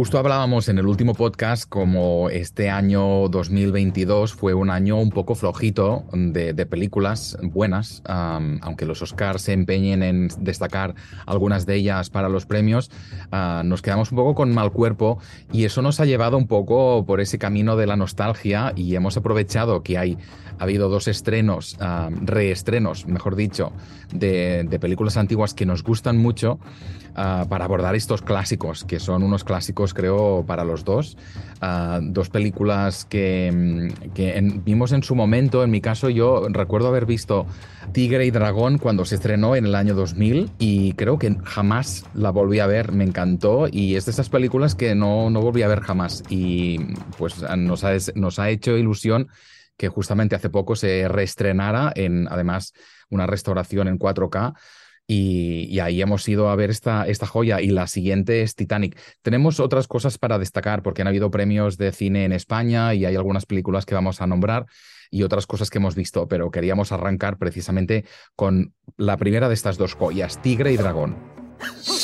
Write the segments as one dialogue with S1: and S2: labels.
S1: Justo hablábamos en el último podcast como este año 2022 fue un año un poco flojito de, películas buenas, aunque los Oscars se empeñen en destacar algunas de ellas para los premios, ah, nos quedamos un poco con mal cuerpo y eso nos ha llevado un poco por ese camino de la nostalgia y hemos aprovechado que hay ha habido dos estrenos, reestrenos, mejor dicho, de, películas antiguas que nos gustan mucho ah, para abordar estos clásicos, que son unos clásicos creo para los dos. Ah, dos películas que, mm, vimos en su momento, en mi caso yo recuerdo haber visto Tigre y Dragón cuando se estrenó en el año 2000 y creo que jamás la volví a ver, me encantó y es de esas películas que no, no volví a ver jamás y pues nos nos ha hecho ilusión que justamente hace poco se reestrenara en, además, una restauración en 4K. Y, ahí hemos ido a ver esta, esta joya y la siguiente es Titanic. Tenemos otras cosas para destacar porque han habido premios de cine en España y hay algunas películas que vamos a nombrar y otras cosas que hemos visto, pero queríamos arrancar precisamente con la primera de estas dos joyas, Tigre y Dragón.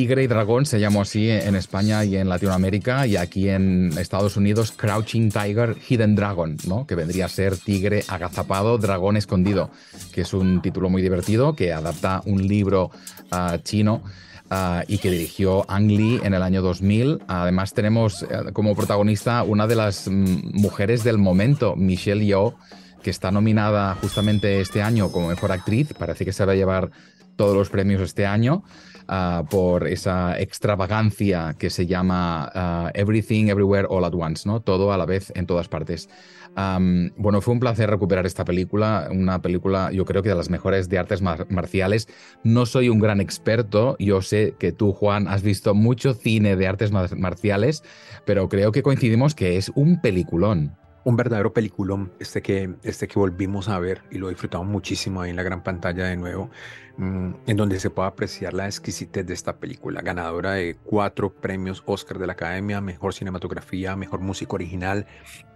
S1: Tigre y Dragón se llamó así en España y en Latinoamérica y aquí en Estados Unidos Crouching Tiger, Hidden Dragon, que vendría a ser Tigre agazapado, Dragón escondido, que es un título muy divertido que adapta un libro ah, chino ah, y que dirigió Ang Lee en el año 2000. Además tenemos eh, como protagonista una de las mm, mujeres del momento, Michelle Yeoh, que está nominada justamente este año como mejor actriz. Parece que se va a llevar todos los premios este año. Ah, por esa extravagancia que se llama ah, Everything, Everywhere, All at Once, ¿no? Todo a la vez en todas partes. bueno, fue un placer recuperar esta película, una película yo creo que de las mejores de artes marciales. No soy un gran experto, yo sé que tú, Juan, has visto mucho cine de artes marciales, pero creo que coincidimos que es un peliculón
S2: un verdadero peliculón, este que, este que volvimos a ver y lo disfrutamos muchísimo ahí en la gran pantalla de nuevo, mm, en donde se puede apreciar la exquisitez de esta película, ganadora de cuatro premios Oscar de la Academia, Mejor Cinematografía, Mejor Música Original,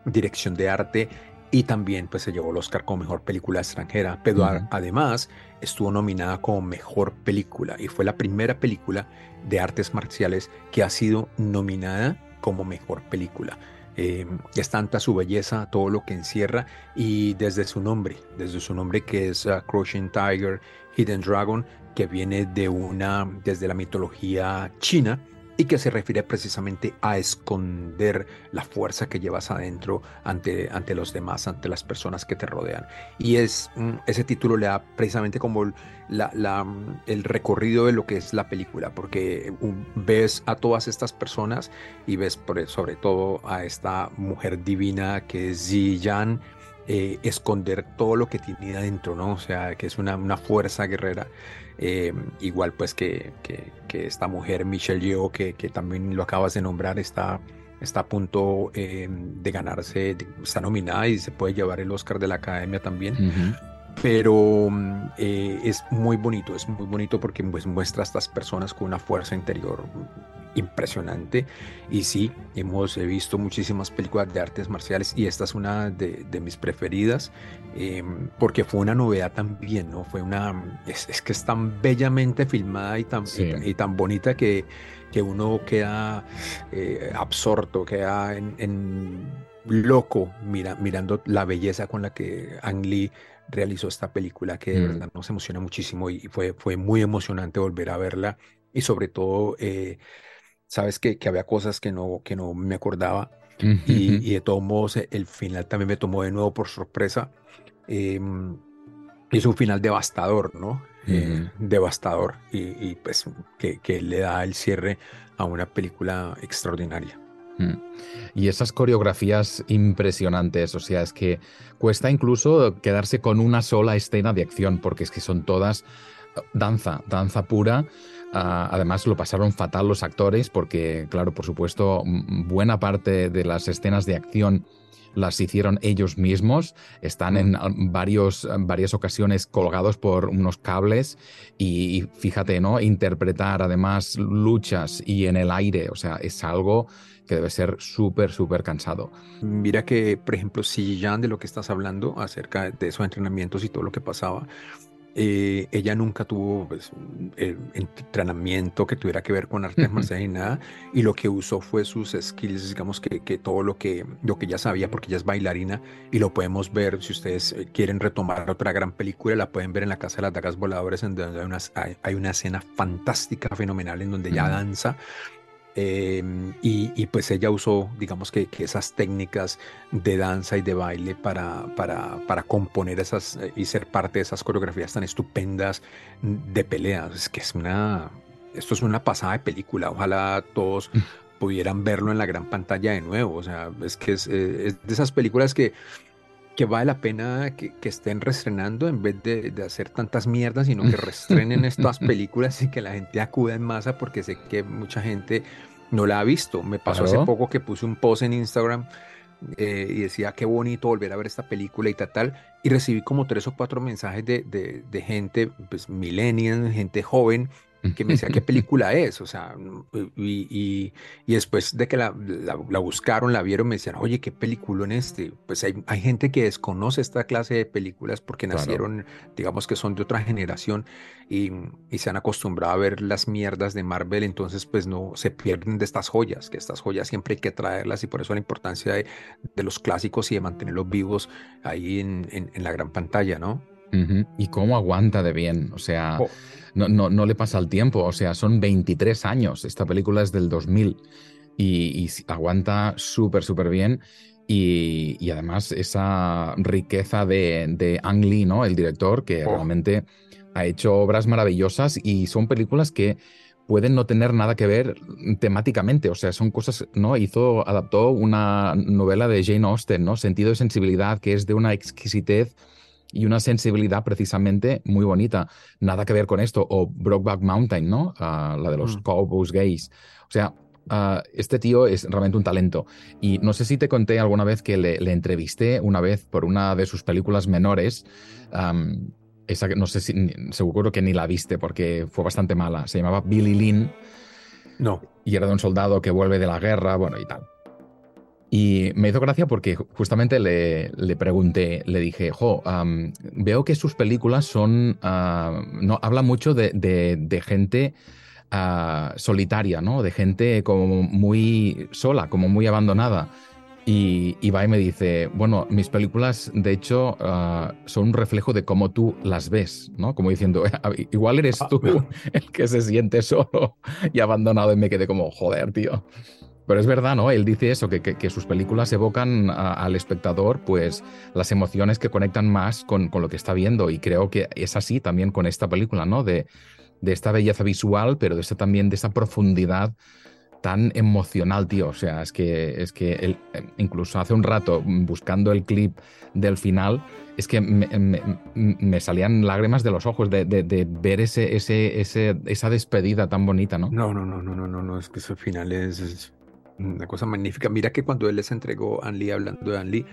S2: Dirección de Arte y también pues se llevó el Oscar como Mejor Película Extranjera, pero además estuvo nominada como Mejor Película y fue la primera película de artes marciales que ha sido nominada como Mejor Película. Eh, es tanta su belleza, todo lo que encierra y desde su nombre, desde su nombre que es uh, Crouching Tiger, Hidden Dragon, que viene de una, desde la mitología china, y que se refiere precisamente a esconder la fuerza que llevas adentro ante, ante los demás, ante las personas que te rodean. Y es, mm, ese título le da precisamente como la, la, mm, el recorrido de lo que es la película, porque ves a todas estas personas y ves por, sobre todo a esta mujer divina que es Ji Yan, eh, esconder todo lo que tiene adentro, ¿no? O sea, que es una, una fuerza guerrera. Eh, igual pues que, que, esta mujer Michelle Yeoh, que, que, también lo acabas de nombrar, está, está a punto eh, de ganarse, está nominada y se puede llevar el Oscar de la Academia también. Pero es muy bonito, es muy bonito porque pues, muestra a estas personas con una fuerza interior impresionante. Y sí, hemos visto muchísimas películas de artes marciales y esta es una de, mis preferidas em, porque fue una novedad también, ¿no? Fue una, es, que es tan bellamente filmada y tan, y, tan bonita que, que uno queda eh, absorto, queda en, loco mira, mirando la belleza con la que Ang Lee realizó esta película que de mm. verdad nos emociona muchísimo y fue, fue muy emocionante volver a verla y sobre todo eh, sabes que, que, había cosas que no, que no me acordaba y, de todos modos eh, el final también me tomó de nuevo por sorpresa. Em, es un final devastador, ¿no? Eh, devastador y, pues que, que, le da el cierre a una película extraordinaria.
S1: Mm. Y esas coreografías impresionantes, o sea, es que cuesta incluso quedarse con una sola escena de acción, porque es que son todas eh, danza, danza pura, Ah, además, lo pasaron fatal los actores porque, claro, por supuesto, buena parte de las escenas de acción las hicieron ellos mismos, están en varios, varias ocasiones colgados por unos cables y, fíjate, ¿no? Interpretar además luchas y en el aire, o sea, es algo que debe ser súper, súper cansado.
S2: Mira que, por ejemplo, si ya de lo que estás hablando acerca de esos entrenamientos y todo lo que pasaba, eh, ella nunca tuvo pues, entrenamiento que tuviera que ver con artes marciales y nada, y lo que usó fue sus skills, digamos que, que, todo lo que, lo que ella sabía, porque ella es bailarina, y lo podemos ver, si ustedes eh, quieren retomar otra gran película, la pueden ver en la Casa de las Dagas Voladores, en donde hay una, hay una escena fantástica, fenomenal, en donde ella danza, Em, y, pues ella usó, digamos que, esas técnicas de danza y de baile para, para, para, componer esas eh, y ser parte de esas coreografías tan estupendas de peleas. Es que es una, esto es una pasada de película. Ojalá todos mm. pudieran verlo en la gran pantalla de nuevo. O sea, es que es, eh, es de esas películas que, que vale la pena que, que estén reestrenando en vez de, de, hacer tantas mierdas, sino que reestrenen estas películas y que la gente acuda en masa, porque sé que mucha gente no la ha visto. Me pasó hace poco que puse un post en Instagram eh, y decía qué bonito volver a ver esta película y tal, tal. Y recibí como tres o cuatro mensajes de, de, de gente, pues millennial, gente joven, que me decía qué película es, o sea, y, y, después de que la, la, buscaron, la vieron, me decían, oye, qué película en este. Pues hay, hay, gente que desconoce esta clase de películas porque nacieron, digamos que son de otra generación y, y, se han acostumbrado a ver las mierdas de Marvel, entonces pues no se pierden de estas joyas, que estas joyas siempre hay que traerlas y por eso la importancia de, de los clásicos y de mantenerlos vivos ahí en, en, la gran pantalla, ¿no?
S1: Y cómo aguanta de bien, o sea... Oh no, no, no le pasa el tiempo. O sea, son 23 años. Esta película es del 2000 y, aguanta súper, súper bien. Y, además esa riqueza de, de, Ang Lee, ¿no? El director, que oh. realmente ha hecho obras maravillosas y son películas que pueden no tener nada que ver temáticamente, o sea, son cosas, ¿no? Hizo, adaptó una novela de Jane Austen, ¿no? Sentido de sensibilidad, que es de una exquisitez y una sensibilidad precisamente muy bonita. Nada que ver con esto. O Brokeback Mountain, ¿no? Ah, la de los mm. cowboys gays. O sea, ah, este tío es realmente un talento. Y no sé si te conté alguna vez que le, entrevisté una vez por una de sus películas menores. esa no sé si, seguro que ni la viste porque fue bastante mala. Se llamaba Billy Lynn.
S2: No.
S1: Y era de un soldado que vuelve de la guerra, bueno, y tal. Y me hizo gracia porque justamente le, le pregunté, le dije, jo, veo que sus películas son, no, habla mucho de, de, gente ah, solitaria, ¿no? De gente como muy sola, como muy abandonada. Y, y, va y me dice, bueno, mis películas de hecho ah, son un reflejo de cómo tú las ves, ¿no? Como diciendo, igual eres tú el que se siente solo y abandonado y me quedé como, joder, tío. Pero es verdad, ¿no? Él dice eso, que, sus películas evocan al espectador, pues, las emociones que conectan más con, lo que está viendo. Y creo que es así también con esta película, ¿no? De, de esta belleza visual, pero de esta, también de esa profundidad tan emocional, tío. O sea, es que, es que él, incluso hace un rato, buscando el clip del final, es que me, salían lágrimas de los ojos de, de, ver ese, ese, ese, esa despedida tan bonita, ¿no?
S2: No, no, no, no, no, no, no, es que ese final es una cosa magnífica. Mira que cuando él les entregó, a Lee, hablando de Ann Lee,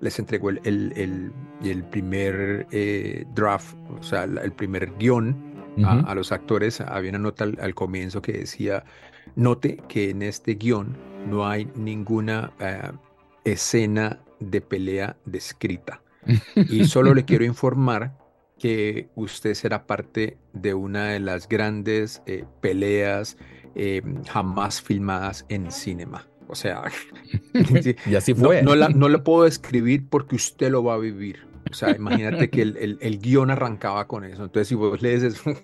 S2: les entregó el, el, el, primer eh, draft, o sea, el primer guion a, los actores. Había una nota al, comienzo que decía, note que en este guion no hay ninguna eh, escena de pelea descrita. y solo le quiero informar que usted será parte de una de las grandes eh, peleas eh, jamás filmadas en cinema. O sea,
S1: y así fue.
S2: No, la, no lo puedo describir porque usted lo va a vivir. O sea, imagínate que el, el, guion arrancaba con eso. Entonces, si vos lees eso,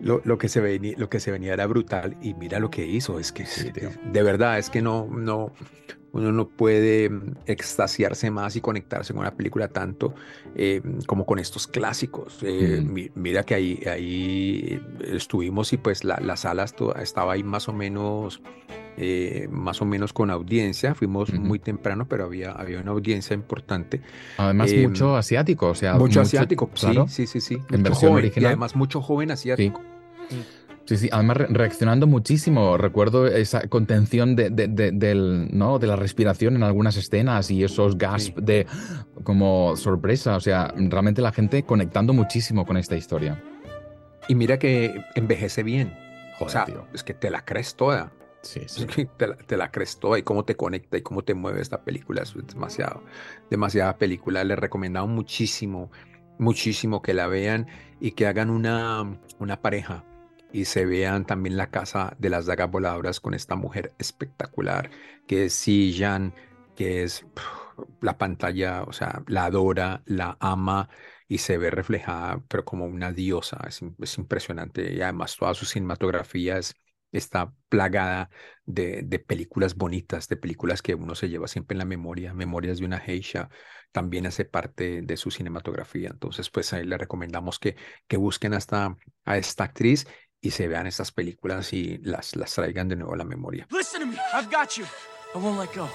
S2: lo, lo, que se venía, lo que se venía era brutal. Y mira lo que hizo. Es que, de verdad, es que no, no, uno no puede mm, extasiarse más y conectarse con una película tanto eh, como con estos clásicos. Eh, mira que ahí, ahí estuvimos y pues la, la sala estaba ahí más o menos, eh, más o menos con audiencia. Fuimos muy temprano, pero había, había una audiencia importante.
S1: Además, mucho asiático, o sea.
S2: Mucho, asiático, claro, sí, sí, sí, sí.
S1: En versión original.
S2: Y además mucho joven asiático.
S1: Mm. Sí, sí, además reaccionando muchísimo. Recuerdo esa contención de, del, ¿no? de la respiración en algunas escenas y esos gasps de como sorpresa. O sea, realmente la gente conectando muchísimo con esta historia.
S2: Y mira que envejece bien. o sea, es que te la crees toda.
S1: Sí, sí.
S2: Te la, te la crees toda y cómo te conecta y cómo te mueve esta película. Es demasiado, demasiada película. Les recomendamos muchísimo, muchísimo que la vean y que hagan una, una pareja y se vean también la casa de las dagas voladoras con esta mujer espectacular que es Si Jan, que es la pantalla, o sea, la adora, la ama y se ve reflejada, pero como una diosa. Es, es impresionante y además toda su cinematografía es está plagada de, de, películas bonitas, de películas que uno se lleva siempre en la memoria. Memorias de una geisha también hace parte de su cinematografía. Entonces, pues ahí le recomendamos que, que busquen hasta a esta actriz y se vean estas películas y las, las traigan de nuevo a la memoria. Listen to me. I've got you. I won't let go.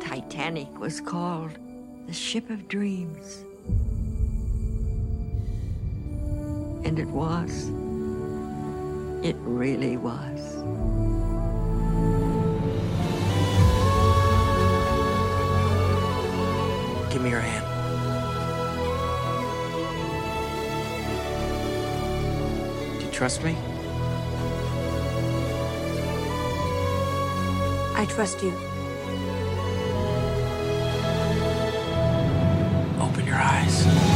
S3: Titanic was called the ship of dreams. And it was. It really was. Give me your hand. Do you trust me? I trust you. Open your eyes.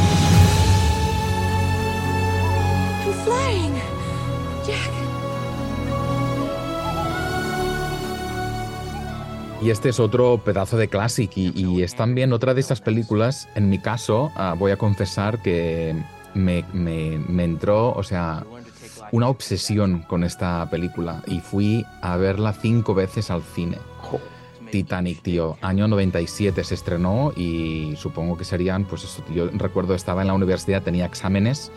S1: Y este es otro pedazo de clásico y, es también otra de esas películas, en mi caso, uh, voy a confesar que me, me, me, entró, o sea, una obsesión con esta película y fui a verla cinco veces al cine. Titanic, tío. Año 97 se estrenó y supongo que serían, pues eso, yo recuerdo estaba en la universidad, tenía exámenes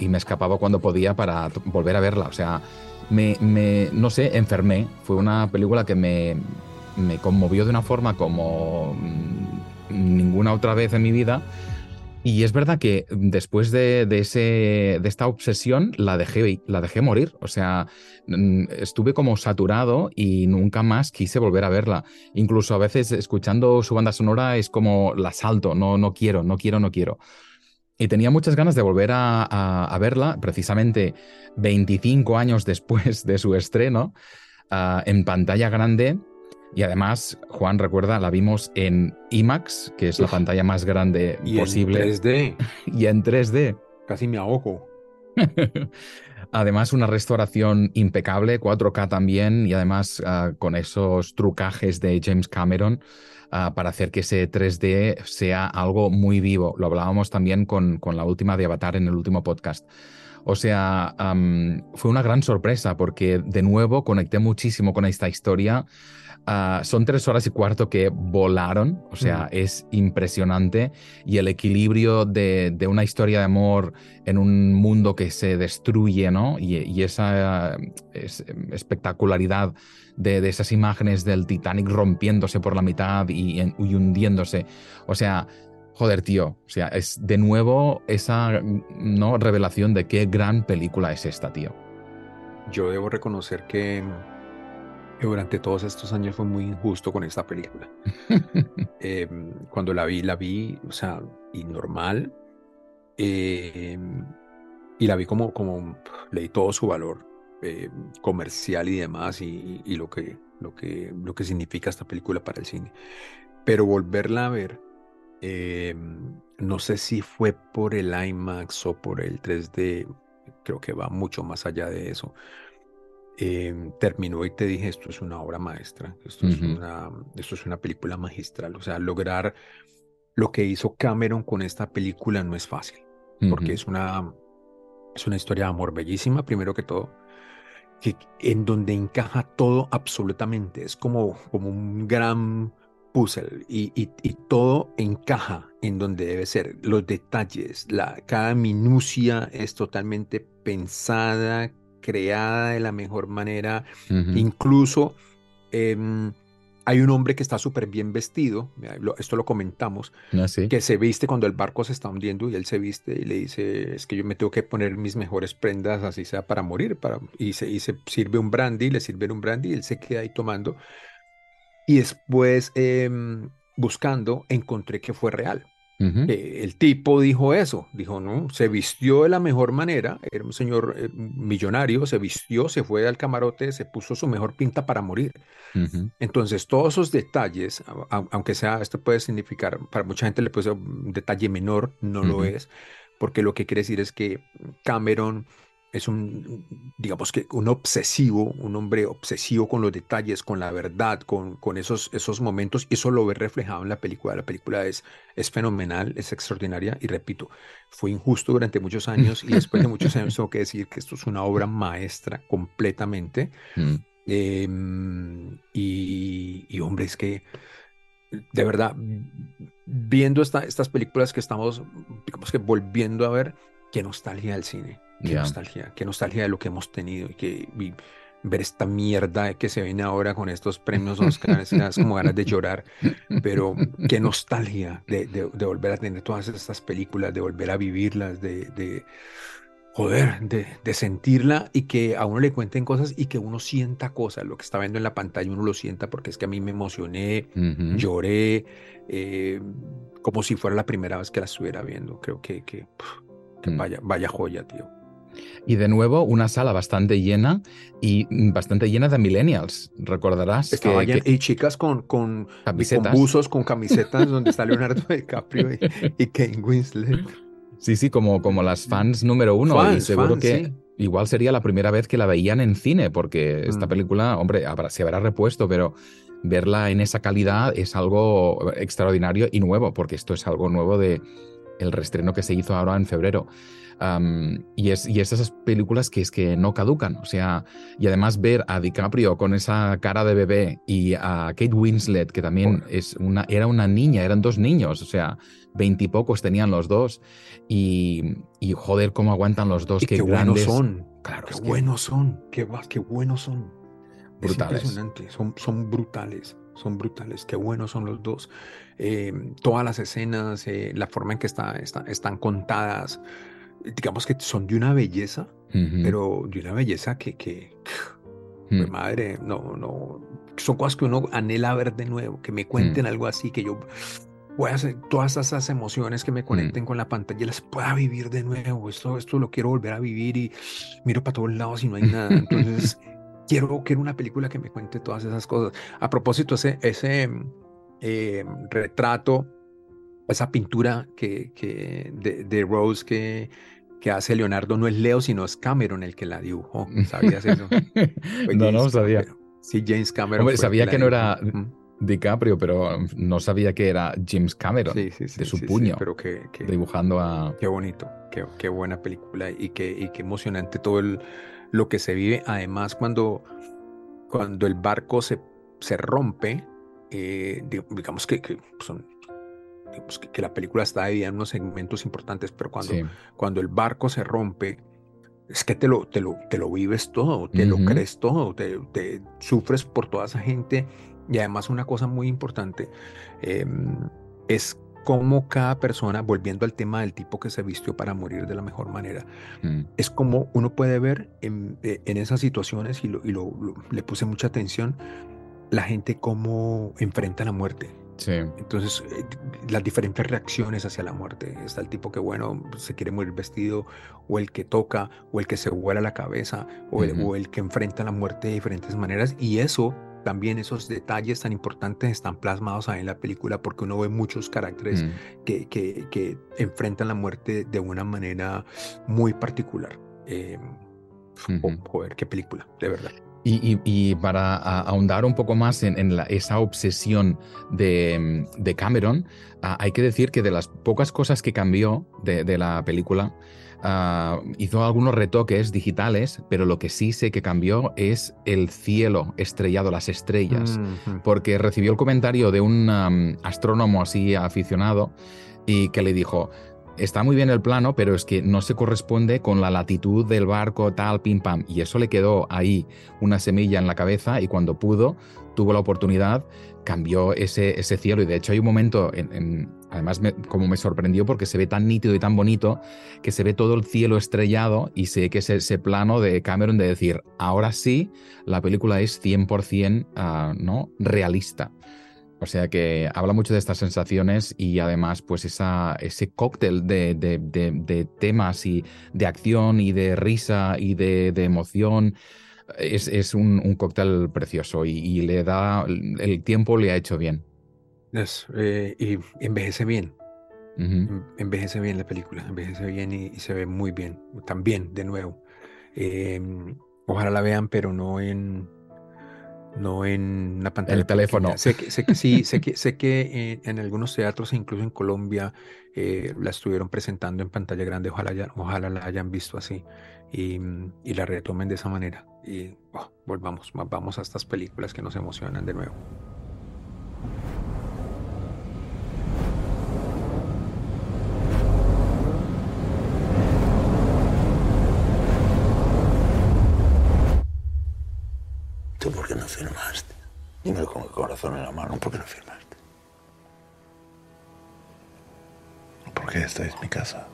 S1: y me escapaba cuando podía para volver a verla. O sea, me, me no sé, enfermé. Fue una película que me, me conmovió de una forma como mm, ninguna otra vez en mi vida. Y es verdad que después de, de, ese, de esta obsesión la dejé, la dejé morir. O sea, mm, estuve como saturado y nunca más quise volver a verla. Incluso a veces escuchando su banda sonora es como la salto, no, no quiero, no quiero, no quiero. Y tenía muchas ganas de volver a, verla, precisamente 25 años después de su estreno, uh, en pantalla grande y además, Juan, recuerda, la vimos en IMAX, que es la pantalla más grande
S2: y
S1: posible.
S2: En 3D.
S1: Y en 3D.
S2: Casi me ahogo.
S1: además, una restauración impecable, 4K también, y además uh, con esos trucajes de James Cameron uh, para hacer que ese 3D sea algo muy vivo. Lo hablábamos también con, con la última de Avatar en el último podcast. O sea, um, fue una gran sorpresa porque de nuevo conecté muchísimo con esta historia. Uh, son tres horas y cuarto que volaron, o sea, mm. es impresionante. Y el equilibrio de, de, una historia de amor en un mundo que se destruye, ¿no? Y, y esa uh, es, espectacularidad de, de, esas imágenes del Titanic rompiéndose por la mitad y, y hundiéndose. O sea, joder, tío, o sea, es de nuevo esa ¿no? revelación de qué gran película es esta, tío.
S2: Yo debo reconocer que que durante todos estos años fue muy injusto con esta película. eh, cuando la vi, la vi, o sea, y normal. Eh, y la vi como, como leí todo su valor eh, comercial y demás, y, y, lo, que, lo, que, lo que significa esta película para el cine. Pero volverla a ver, eh, no sé si fue por el IMAX o por el 3D, creo que va mucho más allá de eso eh, terminó y te dije, esto es una obra maestra, esto, uh -huh. es una, esto es una película magistral. O sea, lograr lo que hizo Cameron con esta película no es fácil, uh -huh. porque es una, es una historia de amor bellísima, primero que todo, que, en donde encaja todo absolutamente. Es como, como un gran puzzle y, y, y, todo encaja en donde debe ser. Los detalles, la, cada minucia es totalmente pensada, creada de la mejor manera. Uh -huh. Incluso eh, hay un hombre que está súper bien vestido, esto lo comentamos,
S1: ¿Ah, sí?
S2: que se viste cuando el barco se está hundiendo y él se viste y le dice, es que yo me tengo que poner mis mejores prendas, así sea para morir, para... Y, se, y se sirve un brandy, le sirve un brandy y él se queda ahí tomando. Y después eh, buscando, encontré que fue real. Eh, el tipo dijo eso, dijo, no, se vistió de la mejor manera, era un señor eh, millonario, se vistió, se fue al camarote, se puso su mejor pinta para morir. Entonces, todos esos detalles, aunque sea, esto puede significar, para mucha gente le puede ser un detalle menor, no lo es, porque lo que quiere decir es que Cameron es un, digamos que un obsesivo, un hombre obsesivo con los detalles, con la verdad, con, con esos, esos momentos, y eso lo ve reflejado en la película. La película es, es fenomenal, es extraordinaria, y repito, fue injusto durante muchos años, y después de muchos años tengo que decir que esto es una obra maestra completamente. Mm. Em, y, y, hombre, es que de verdad, viendo esta, estas películas que estamos, digamos que volviendo a ver, qué nostalgia del cine Qué nostalgia, qué nostalgia de lo que hemos tenido y que ver esta mierda que se viene ahora con estos premios Oscar, es como ganas de llorar, pero qué nostalgia de, de, volver a tener todas estas películas, de volver a vivirlas, de, de joder, de, sentirla y que a uno le cuenten cosas y que uno sienta cosas, lo que está viendo en la pantalla uno lo sienta porque es que a mí me emocioné, lloré, eh, como si fuera la primera vez que la estuviera viendo, creo que, que, mm. vaya, vaya joya, tío.
S1: Y de nuevo, una sala bastante llena y bastante llena de millennials. Recordarás
S2: que, y chicas con, con, camisetas. con buzos, con camisetas donde está Leonardo DiCaprio y, y Kane Winslet.
S1: Sí, sí, como, como las fans número uno. y seguro que igual sería la primera vez que la veían en cine, porque esta mm. película, hombre, se habrá repuesto, pero verla en esa calidad es algo extraordinario y nuevo, porque esto es algo nuevo de el restreno que se hizo ahora en febrero y, es, y esas películas que es que no caducan. O sea, y además ver a DiCaprio con esa cara de bebé y a Kate Winslet, que también es una, era una niña, eran dos niños, o sea, veintipocos tenían los dos. Y, y, joder, cómo aguantan los dos.
S2: qué, buenos son. Claro, qué buenos son. Qué, qué buenos son.
S1: Brutales.
S2: impresionante. Son, son brutales son brutales, qué buenos son los dos. Eh, todas las escenas, eh, la forma en que está, están contadas, digamos que son de una belleza, pero de una belleza que, que mm. madre, no, no, son cosas que uno anhela ver de nuevo, que me cuenten mm. algo así, que yo voy a hacer todas esas emociones que me mm. conecten con la pantalla, las pueda vivir de nuevo, esto, esto lo quiero volver a vivir y miro para todos lados y no hay nada, entonces quiero, quiero una película que me cuente todas esas cosas. A propósito, ese, ese eh, retrato esa pintura que, que de, Rose que, que hace Leonardo no es Leo, sino es Cameron el que la dibujó. ¿Sabías eso?
S1: no, no sabía.
S2: Sí, James Cameron.
S1: sabía que, no era DiCaprio, pero no sabía que era James Cameron de su puño. pero que, dibujando a.
S2: Qué bonito, qué, qué, buena película y qué, y qué emocionante todo el, lo que se vive. Además, cuando, cuando el barco se, se rompe, eh, digamos que, que son pues, que, la película está dividida en unos segmentos importantes, pero cuando, cuando el barco se rompe, es que te lo, te lo, te lo vives todo, te lo crees todo, te, te, sufres por toda esa gente. Y además una cosa muy importante em, es cómo cada persona, volviendo al tema del tipo que se vistió para morir de la mejor manera, mm. es como uno puede ver en, eh, en esas situaciones, y, lo, y lo, le puse mucha atención, la gente cómo enfrenta la muerte. Entonces, eh, las diferentes reacciones hacia la muerte. Está el tipo que, bueno, se quiere morir vestido, o el que toca, o el que se vuela la cabeza, o, el, que enfrenta la muerte de diferentes maneras. Y eso, también esos detalles tan importantes están plasmados ahí en la película porque uno ve muchos caracteres mm. que, que, enfrentan la muerte de una manera muy particular. Eh, joder, qué película, de verdad.
S1: Y, para ahondar un poco más en, esa obsesión de, Cameron, ah, hay que decir que de las pocas cosas que cambió de, la película, ah, hizo algunos retoques digitales, pero lo que sí sé que cambió es el cielo estrellado, las estrellas, porque recibió el comentario de un astrónomo así aficionado y que le dijo, está muy bien el plano, pero es que no se corresponde con la latitud del barco, tal, pim pam. Y eso le quedó ahí una semilla en la cabeza y cuando pudo, tuvo la oportunidad, cambió ese, ese cielo. Y de hecho hay un momento, en, además como me sorprendió porque se ve tan nítido y tan bonito, que se ve todo el cielo estrellado y sé que es ese plano de Cameron de decir, ahora sí, la película es 100% uh, ah, ¿no? realista. O sea que habla mucho de estas sensaciones y además pues esa, ese cóctel de, temas y de acción y de risa y de, emoción es, un, cóctel precioso y, le da, el tiempo le ha hecho bien.
S2: Eh, y envejece bien. Envejece bien la película, envejece bien y, se ve muy bien. También, de nuevo. Em, ojalá la vean, pero no en, no en una pantalla.
S1: El teléfono.
S2: Sé que, sé que sí, sé que, sé que en, algunos teatros, incluso en Colombia, eh, la estuvieron presentando en pantalla grande. Ojalá, ojalá la hayan visto así y, la retomen de esa manera. Y oh, volvamos, vamos a estas películas que nos emocionan de nuevo.
S4: Dímelo con el corazón en la mano, ¿por qué no firmaste? Porque esta es mi casa.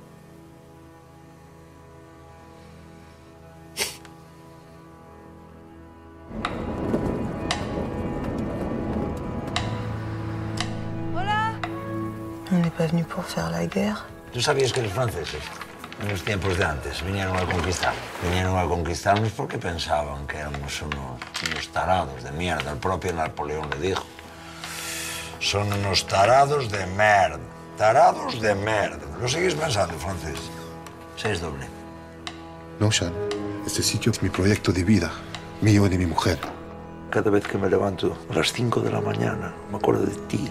S3: Hola.
S5: On n'est pas venu pour faire la guerre.
S4: ¿Tú sabías que los franceses en los tiempos de antes vinieron a conquistar. Vinieron a conquistarnos porque pensaban que éramos unos, tarados de mierda. El propio Napoleón le dijo. Son unos tarados de merda. Tarados de merda. ¿Lo seguís pensando, francés? Seis doble.
S6: No, Sean. Este sitio es mi proyecto de vida. Mío y de mi mujer.
S4: Cada vez que me levanto a las 5 de la mañana, me acuerdo de ti.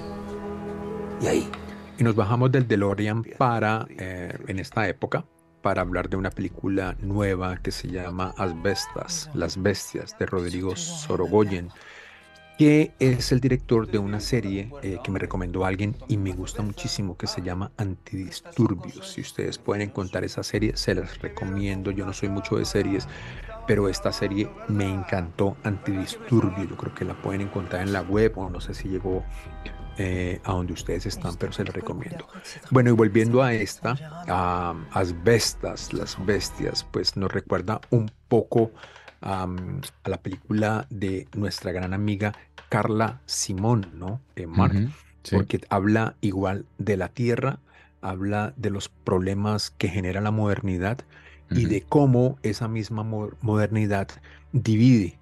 S4: Y ahí.
S2: Y nos bajamos del DeLorean para, eh, en esta época, para hablar de una película nueva que se llama Asbestas, Las Bestias, de Rodrigo Sorogoyen, que es el director de una serie eh, que me recomendó alguien y me gusta muchísimo, que se llama Antidisturbios. Si ustedes pueden encontrar esa serie, se las recomiendo. Yo no soy mucho de series, pero esta serie me encantó, Antidisturbios. Yo creo que la pueden encontrar en la web o no sé si llegó eh, a donde ustedes están, pero se les recomiendo. Bueno, y volviendo a esta, a Asbestas, las bestias, pues nos recuerda un poco a la película de nuestra gran amiga Carla Simón, ¿no? De Mark, porque habla igual de la tierra, habla de los problemas que genera la modernidad y de cómo esa misma modernidad divide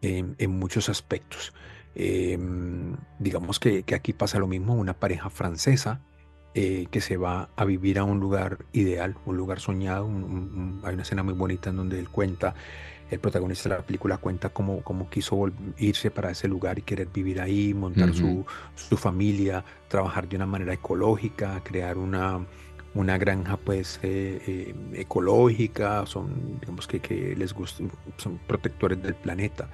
S2: en muchos aspectos. Em, digamos que, aquí pasa lo mismo, una pareja francesa eh, que se va a vivir a un lugar ideal, un lugar soñado. hay una escena muy bonita en donde él cuenta, el protagonista de la película cuenta cómo, cómo quiso irse para ese lugar y querer vivir ahí, montar su, su, familia, trabajar de una manera ecológica, crear una, una granja pues eh, eh, ecológica, son digamos que, que les gusta, son protectores del planeta.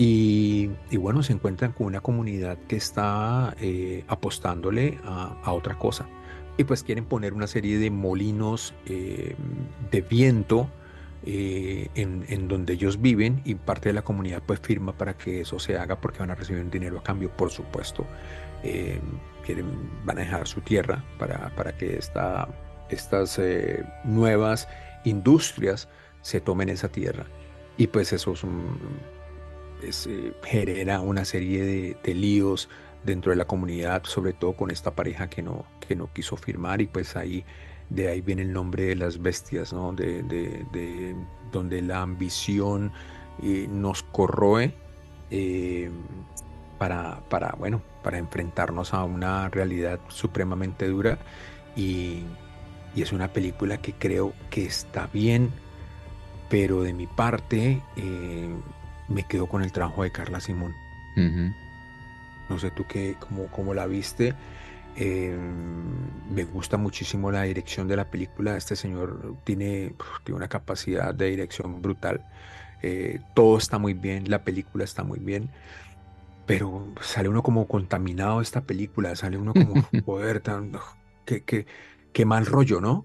S2: Y, bueno, se encuentran con una comunidad que está eh, apostándole a, otra cosa. Y pues quieren poner una serie de molinos eh, de viento eh, en, donde ellos viven y parte de la comunidad pues firma para que eso se haga porque van a recibir un dinero a cambio, por supuesto. quieren, van a dejar su tierra para, para que esta, estas nuevas industrias se tomen esa tierra. Y pues eso es un eh, genera una serie de, líos dentro de la comunidad, sobre todo con esta pareja que no, que no quiso firmar y pues ahí de ahí viene el nombre de las bestias, ¿no? de, de, donde la ambición eh, nos corroe eh, para, para, bueno, para enfrentarnos a una realidad supremamente dura y, y, es una película que creo que está bien, pero de mi parte me quedo con el trabajo de Carla Simón. No sé tú qué, cómo, cómo la viste. Em, me gusta muchísimo la dirección de la película. Este señor tiene, tiene una capacidad de dirección brutal. Eh, todo está muy bien, la película está muy bien. Pero sale uno como contaminado de esta película, sale uno como, poder tan, qué, qué, qué mal rollo, ¿no?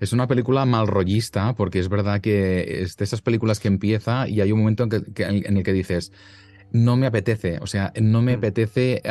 S1: Es una película mal rollista, porque es verdad que es de esas películas que empieza y hay un momento en, el que dices, no me apetece, o sea, no me apetece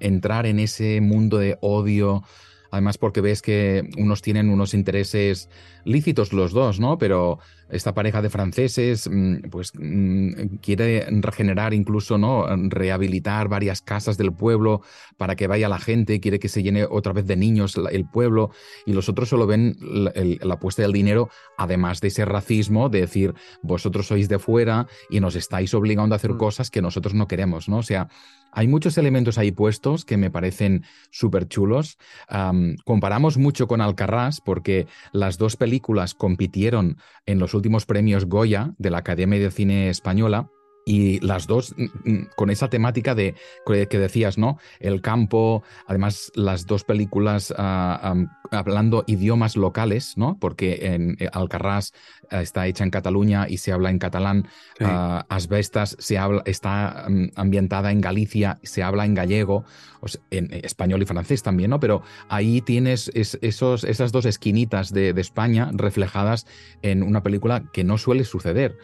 S1: entrar en ese mundo de odio. Además, porque ves que unos tienen unos intereses lícitos los dos, ¿no? Pero, esta pareja de franceses, mm, pues mm, quiere regenerar incluso, ¿no? Rehabilitar varias casas del pueblo para que vaya la gente, quiere que se llene otra vez de niños el pueblo, y los otros solo ven la, la apuesta del dinero, además de ese racismo, de decir, vosotros sois de fuera y nos estáis obligando a hacer
S2: Mm.
S1: cosas que nosotros no queremos, ¿no? O sea, hay muchos elementos ahí puestos que me parecen súper chulos. Am, comparamos mucho con Alcarrás porque las dos películas compitieron en los últimos premios Goya de la Academia de Cine Española. Y las dos mm, mm, con esa temática de que decías, ¿no? El campo, además las dos películas ah, am, hablando idiomas locales, ¿no? Porque en eh, Alcarrás eh, está hecha en Cataluña y se habla en catalán.
S2: Sí.
S1: Ah, Asbestas se habla, está mm, ambientada en Galicia, se habla en gallego, o sea, en español y francés también, ¿no? Pero ahí tienes es- esos, esas dos esquinitas de, de España reflejadas en una película que no suele suceder.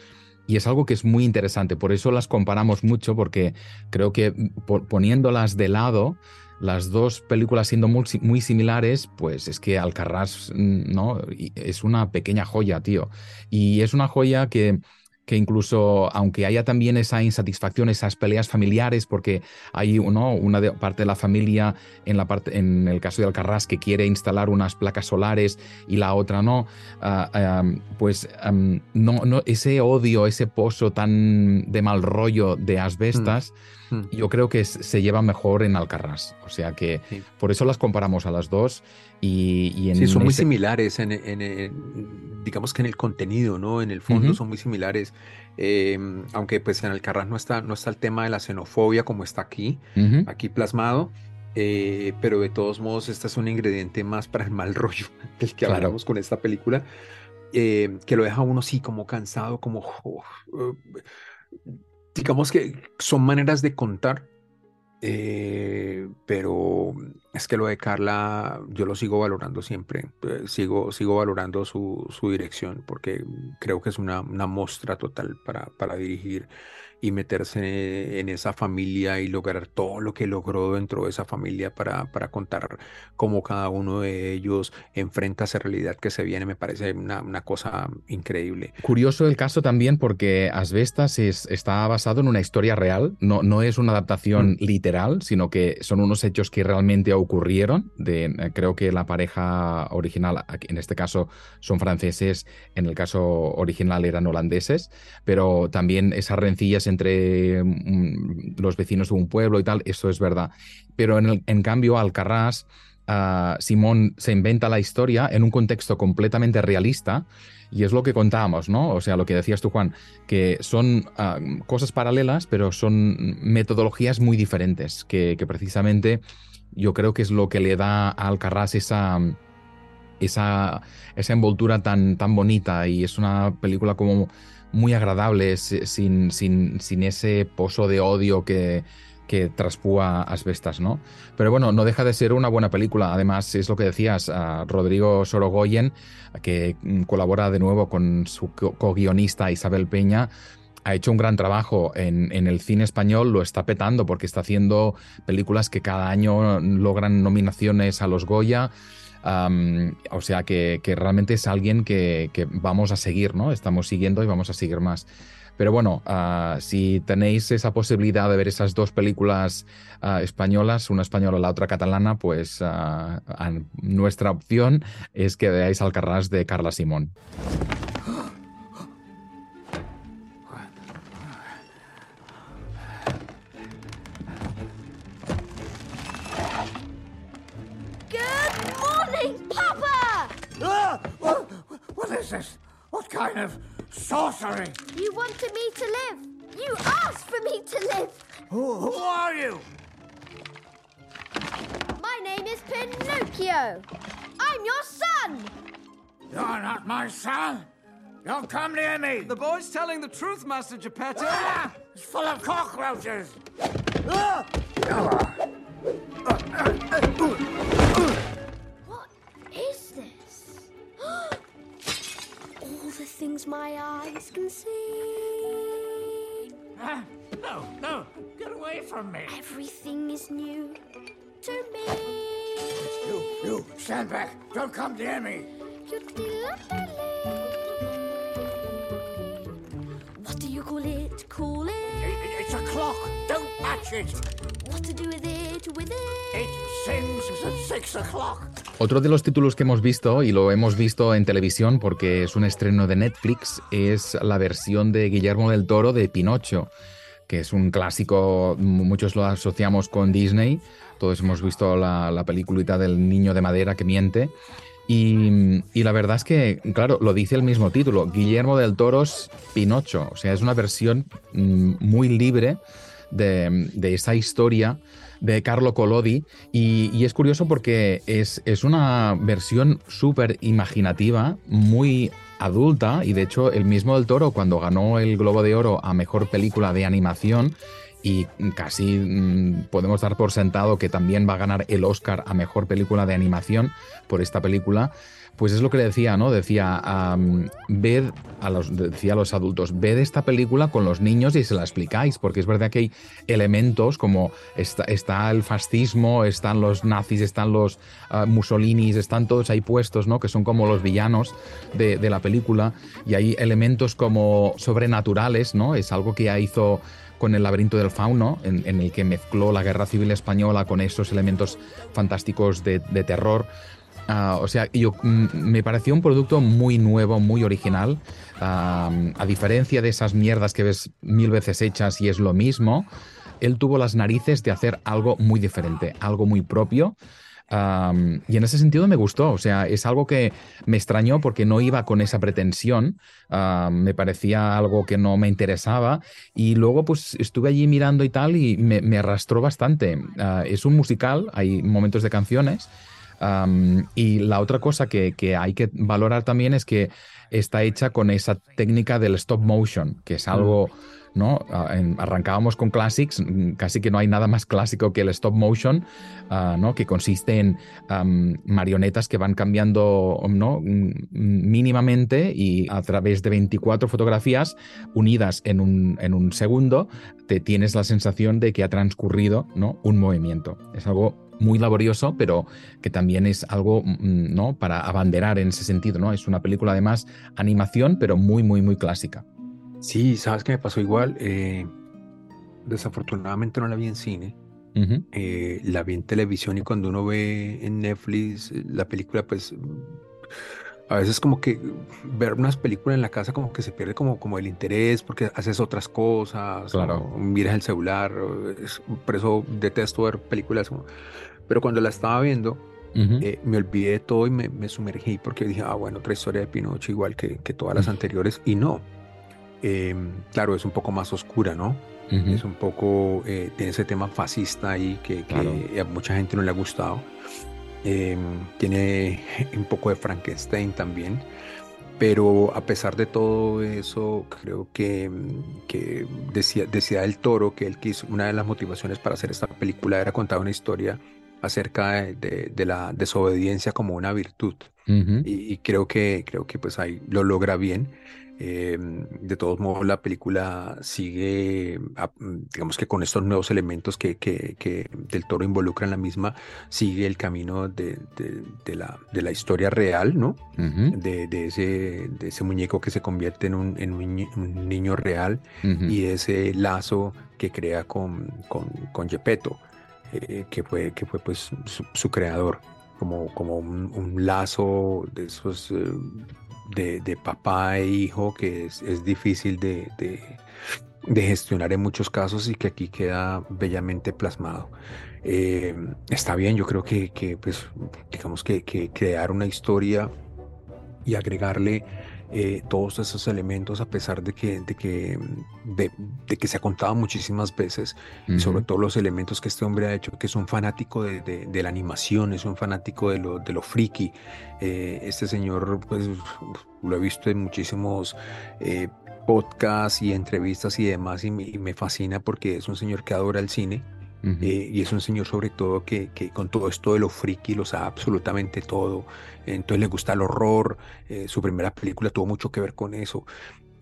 S1: Y es algo que es muy interesante, por eso las comparamos mucho, porque creo que mm, po- poniéndolas de lado, las dos películas siendo muy, muy similares, pues es que Alcarrás, mm, ¿no? Es una pequeña joya, tío. Y es una joya que, que incluso, aunque haya también esa insatisfacción, esas peleas familiares, porque hay ¿no? una de- parte de la familia, en, la parte, en el caso de Alcarrás, que quiere instalar unas placas solares y la otra no, ah, pues am, no, no, ese odio, ese pozo tan de mal rollo de asbestas,
S2: Mm.
S1: Yo creo que se lleva mejor en Alcarrás. O sea que
S2: Sí.
S1: por eso las comparamos a las dos. Y, y en
S2: Sí, son muy similares en, en- en- digamos que en el contenido, ¿no? En el fondo
S1: Ujú.
S2: son muy similares. Eh, aunque pues en Alcarrás no está, no está el tema de la xenofobia como está aquí,
S1: Ujú.
S2: aquí plasmado. eh, pero de todos modos, este es un ingrediente más para el mal rollo del que
S1: Claro.
S2: hablamos con esta película, eh, que lo deja a uno sí como cansado, como "Oh, eh", digamos que son maneras de contar, eh, pero es que lo de Carla yo lo sigo valorando siempre, eh, sigo, sigo valorando su, su dirección porque creo que es una, una muestra total para, para dirigir y meterse en esa familia y lograr todo lo que logró dentro de esa familia para, para contar cómo cada uno de ellos enfrenta esa realidad que se viene, me parece una, una cosa increíble.
S1: Curioso el caso también porque Asbestas es- está basado en una historia real, no, no es una adaptación literal, sino que son unos hechos que realmente ocurrieron. De, eh, creo que la pareja original, en este caso son franceses, en el caso original eran holandeses, pero también esas rencillas entre mm, los vecinos de un pueblo y tal, eso es verdad. Pero en, en cambio, Alcarrás, ah, Simón se inventa la historia en un contexto completamente realista. Y es lo que contábamos, ¿no? O sea, lo que decías tú, Juan, que son ah, cosas paralelas, pero son metodologías muy diferentes, que, que precisamente yo creo que es lo que le da a Alcarrás esa, esa, esa envoltura tan, tan bonita y es una película como muy agradable, es- sin, sin, sin ese pozo de odio que, que traspúa Asbestas, ¿no? Pero bueno, no deja de ser una buena película. Además, es lo que decías, Rodrigo Sorogoyen, que mm, colabora de nuevo con su co- co-guionista Isabel Peña, ha hecho un gran trabajo en, en el cine español, lo está petando porque está haciendo películas que cada año logran nominaciones a los Goya. O sea que, realmente es alguien que, vamos a seguir, ¿no? Estamos siguiendo y vamos a seguir más. Pero bueno, ah, si tenéis esa posibilidad de ver esas dos películas ah, españolas, una española y la otra catalana, pues ah, nuestra opción es que veáis Alcarrás de Carla Simón.
S7: This? What kind of sorcery?
S8: You wanted me to live. You asked for me to live.
S7: Who, who are you?
S8: My name is Pinocchio. I'm your son.
S7: You're not my son. Don't come near me.
S9: The boy's telling the truth, Master Geppetto.
S7: Ah! It's full of cockroaches.
S8: What
S7: for me.
S8: Everything is new to me.
S7: You, you, stand back. Don't come near me.
S8: What do you call it? Call it? it? It's a clock.
S7: Don't touch it.
S8: What to do with it? With it?
S7: It sings at six o'clock.
S1: Otro de los títulos que hemos visto, y lo hemos visto en televisión porque es un estreno de Netflix, es la versión de Guillermo del Toro de Pinocho que es un clásico, muchos lo asociamos con Disney, todos hemos visto la, la peliculita del niño de madera que miente. Y, la verdad es que, claro, lo dice el mismo título, Guillermo del Toro's Pinocho, o sea, es una versión mm, muy libre de, esa historia de Carlo Collodi. Y, y es curioso porque es, es una versión súper imaginativa, muy adulta y de hecho el mismo del Toro cuando ganó el Globo de Oro a Mejor Película de Animación y casi mmm, podemos dar por sentado que también va a ganar el Oscar a Mejor Película de Animación por esta película, pues es lo que le decía, ¿no? Decía, um, ved a los, decía a los adultos, ved esta película con los niños y se la explicáis, porque es verdad que hay elementos como está, está el fascismo, están los nazis, están los uh, Mussolinis, están todos ahí puestos, ¿no? Que son como los villanos de, de la película, y hay elementos como sobrenaturales, ¿no? Es algo que ya hizo con el laberinto del fauno, en, en, el que mezcló la guerra civil española con esos elementos fantásticos de terror. Uh, o sea, yo, mm, me pareció un producto muy nuevo, muy original. A diferencia de esas mierdas que ves mil veces hechas y es lo mismo, él tuvo las narices de hacer algo muy diferente, algo muy propio. Y en ese sentido me gustó, o sea, es algo que me extrañó porque no iba con esa pretensión, me parecía algo que no me interesaba y luego pues estuve allí mirando y tal y me, arrastró bastante. Uh, es un musical, hay momentos de canciones um, y la otra cosa que, que, hay que valorar también es que está hecha con esa técnica del stop motion, que es algo... Mm ¿no? Arrancábamos con classics, casi que no hay nada más clásico que el stop motion, uh, ¿no? Que consiste en um, marionetas que van cambiando, ¿no? Mínimamente y a través de 24 fotografías unidas en un, en un segundo, te tienes la sensación de que ha transcurrido, ¿no? Un movimiento. Es algo muy laborioso, pero que también es algo ¿no? para abanderar en ese sentido. ¿no? Es una película además animación, pero muy, muy, muy clásica.
S2: Sí, sabes que me pasó igual. Eh, desafortunadamente no la vi en cine. Uh -huh. eh, la vi en televisión y cuando uno ve en Netflix la película, pues a veces como que ver unas películas en la casa como que se pierde como, como el interés porque haces otras cosas,
S1: claro.
S2: miras el celular, por eso detesto ver películas. Pero cuando la estaba viendo, Uh -huh. eh, me olvidé de todo y me, me, sumergí porque dije, ah, bueno, otra historia de Pinocho igual que, que todas las uh -huh. anteriores. Y no, eh, claro, es un poco más oscura, ¿no? Uh -huh. Es un poco, eh, tiene ese tema fascista ahí que, que claro. a mucha gente no le ha gustado. Eh, tiene un poco de Frankenstein también. Pero a pesar de todo eso, creo que, que decía, decía el toro que él quiso, una de las motivaciones para hacer esta película era contar una historia acerca de, de, de la desobediencia como una virtud. Uh -huh. y, y, creo que, creo que pues ahí lo logra bien. Eh, de todos modos, la película sigue, digamos que con estos nuevos elementos que, que, que del toro involucra en la misma, sigue el camino de, de, de la, de la historia real, ¿no? Uh -huh. de, ese, de ese muñeco que se convierte en un, en un, un niño real uh -huh. y ese lazo que crea con, con, con Gepetto, eh, que, fue, que fue pues su, creador. Como, como un, lazo de esos eh, de, de, papá e hijo que es, es difícil de, de, de, gestionar en muchos casos y que aquí queda bellamente plasmado. Eh, está bien, yo creo que, que pues, digamos que, que, crear una historia y agregarle eh, todos esos elementos a pesar de que, de que, de, de que se ha contado muchísimas veces, uh -huh. sobre todo los elementos que este hombre ha hecho, que es un fanático de, de, de la animación, es un fanático de lo, de lo friki. Eh, este señor, pues lo he visto en muchísimos eh, podcasts y entrevistas y demás, y me, y me fascina porque es un señor que adora el cine. Uh -huh. eh, y es un señor sobre todo que, que, con todo esto de lo friki lo sabe absolutamente todo. Entonces le gusta el horror. Eh, su primera película tuvo mucho que ver con eso.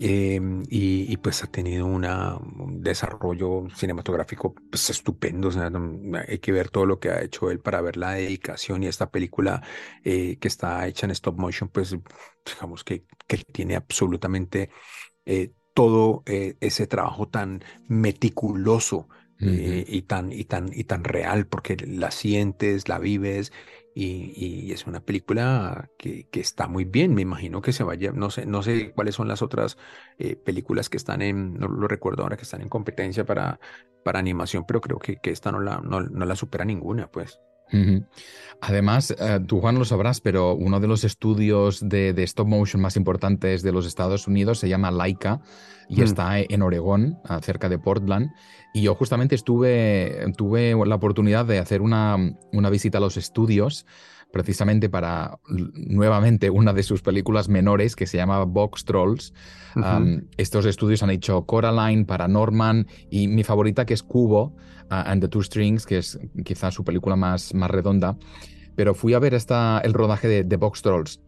S2: Eh, y, y, pues ha tenido una, un desarrollo cinematográfico pues, estupendo. O sea, hay que ver todo lo que ha hecho él para ver la dedicación y esta película eh, que está hecha en stop motion, pues digamos que, que tiene absolutamente todo eh, ese trabajo tan meticuloso eh, y, tan, y, tan, y tan real, porque la sientes, la vives, y, y es una película que, que, está muy bien. Me imagino que se vaya, no sé, no sé cuáles son las otras eh, películas que están en, no lo recuerdo ahora, que están en competencia para, para animación, pero creo que, que esta no la, no, no la supera ninguna, pues.
S1: Además, eh, tú Juan lo sabrás, pero uno de los estudios de, stop motion más importantes de los Estados Unidos se llama Laika y mm. está en Oregón, cerca de Portland. Y yo justamente estuve, tuve la oportunidad de hacer una, una visita a los estudios precisamente para nuevamente una de sus películas menores que se llama Box Trolls. estos estudios han hecho Coraline, Paranorman y mi favorita que es Cubo and the Two Strings, que es quizás su película más, más redonda. Pero fui a ver esta, el rodaje de, de Box Trolls